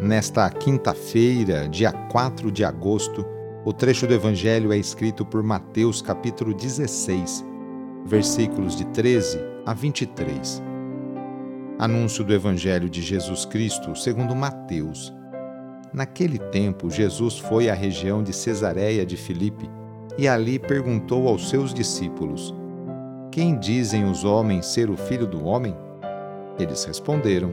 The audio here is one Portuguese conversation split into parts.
Nesta quinta-feira, dia 4 de agosto, o trecho do Evangelho é escrito por Mateus, capítulo 16, versículos de 13 a 23. Anúncio do Evangelho de Jesus Cristo segundo Mateus. Naquele tempo, Jesus foi à região de Cesareia de Filipe e ali perguntou aos seus discípulos: quem dizem os homens ser o filho do homem? Eles responderam: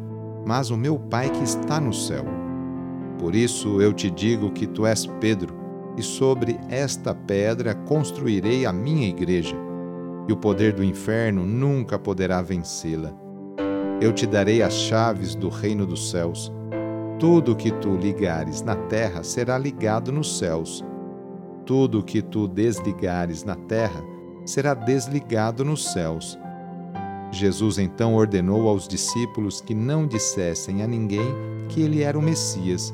mas o meu Pai que está no céu. Por isso eu te digo que tu és Pedro, e sobre esta pedra construirei a minha igreja, e o poder do inferno nunca poderá vencê-la. Eu te darei as chaves do reino dos céus. Tudo o que tu ligares na terra será ligado nos céus tudo que tu desligares na terra será desligado nos céus. Jesus então ordenou aos discípulos que não dissessem a ninguém que ele era o Messias.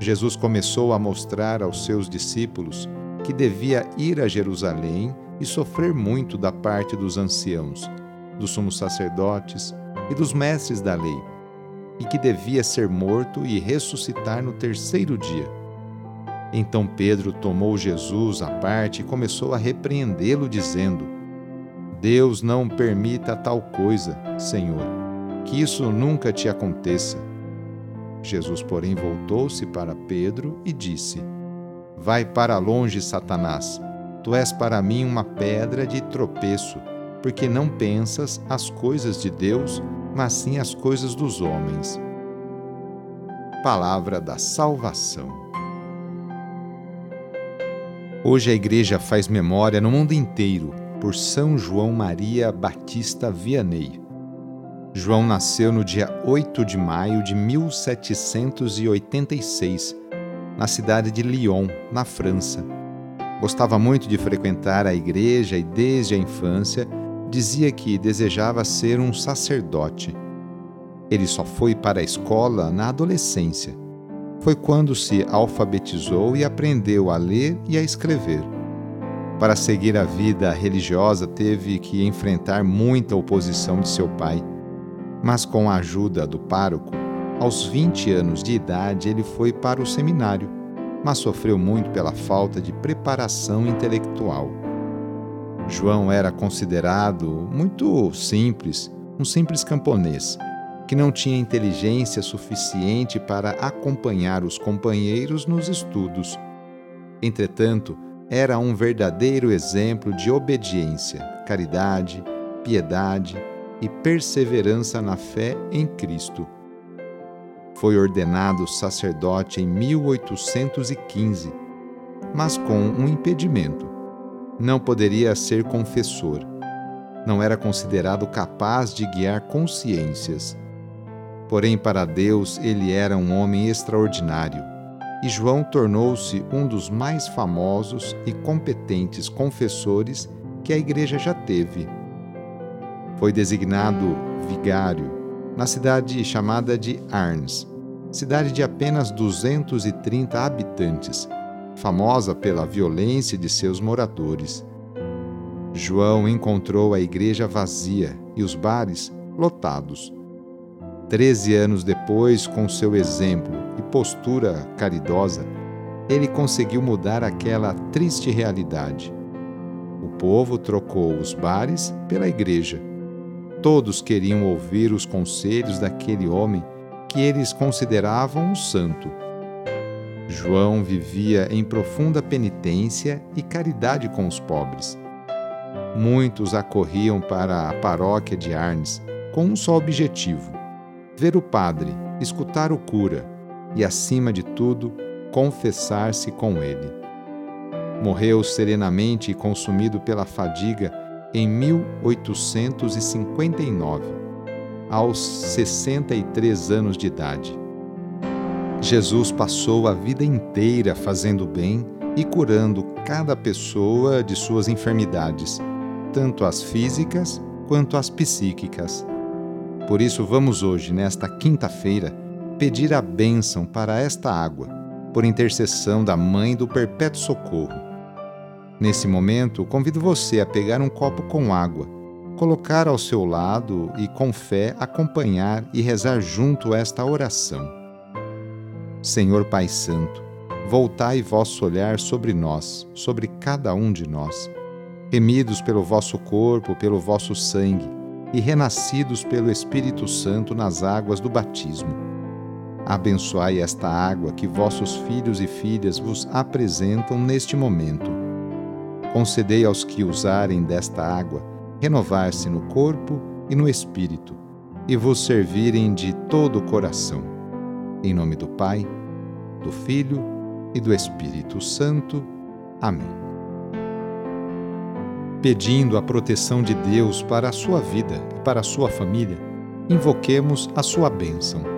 Jesus começou a mostrar aos seus discípulos que devia ir a Jerusalém e sofrer muito da parte dos anciãos, dos sumos sacerdotes e dos mestres da lei, e que devia ser morto e ressuscitar no terceiro dia. Então Pedro tomou Jesus à parte e começou a repreendê-lo, dizendo: Deus não permita tal coisa, Senhor, que isso nunca te aconteça. Jesus, porém, voltou-se para Pedro e disse: Vai para longe, Satanás. Tu és para mim uma pedra de tropeço, porque não pensas as coisas de Deus, mas sim as coisas dos homens. Palavra da salvação. Hoje a Igreja faz memória no mundo inteiro por São João Maria Batista Vianney. João nasceu no dia 8 de maio de 1786, na cidade de Lyon, na França. Gostava muito de frequentar a igreja e, desde a infância, dizia que desejava ser um sacerdote. Ele só foi para a escola na adolescência foi quando se alfabetizou e aprendeu a ler e a escrever. Para seguir a vida religiosa, teve que enfrentar muita oposição de seu pai, mas com a ajuda do pároco, aos 20 anos de idade ele foi para o seminário, mas sofreu muito pela falta de preparação intelectual. João era considerado muito simples, um simples camponês que não tinha inteligência suficiente para acompanhar os companheiros nos estudos. Entretanto, era um verdadeiro exemplo de obediência, caridade, piedade e perseverança na fé em Cristo. Foi ordenado sacerdote em 1815, mas com um impedimento. Não poderia ser confessor. Não era considerado capaz de guiar consciências Porém, para Deus, ele era um homem extraordinário. E João tornou-se um dos mais famosos e competentes confessores que a igreja já teve. Foi designado vigário na cidade chamada de Arns, cidade de apenas 230 habitantes, famosa pela violência de seus moradores. João encontrou a igreja vazia e os bares lotados. Treze anos depois, com seu exemplo postura caridosa, ele conseguiu mudar aquela triste realidade. O povo trocou os bares pela igreja. Todos queriam ouvir os conselhos daquele homem que eles consideravam um santo. João vivia em profunda penitência e caridade com os pobres. Muitos acorriam para a paróquia de Arnes com um só objetivo: ver o padre, escutar o cura e, acima de tudo, confessar-se com ele. Morreu serenamente e consumido pela fadiga em 1859, aos 63 anos de idade. Jesus passou a vida inteira fazendo bem e curando cada pessoa de suas enfermidades, tanto as físicas quanto as psíquicas. Por isso, vamos hoje, nesta quinta-feira, pedir a bênção para esta água, por intercessão da Mãe do Perpétuo Socorro. Nesse momento, convido você a pegar um copo com água, colocar ao seu lado e, com fé, acompanhar e rezar junto esta oração. Senhor Pai Santo, voltai vosso olhar sobre nós, sobre cada um de nós, remidos pelo vosso corpo, pelo vosso sangue e renascidos pelo Espírito Santo nas águas do batismo. Abençoai esta água que vossos filhos e filhas vos apresentam neste momento. Concedei aos que usarem desta água renovar-se no corpo e no espírito, e vos servirem de todo o coração em nome do Pai, do Filho e do Espírito Santo. Amém. Pedindo a proteção de Deus para a sua vida e para a sua família, invoquemos a sua bênção.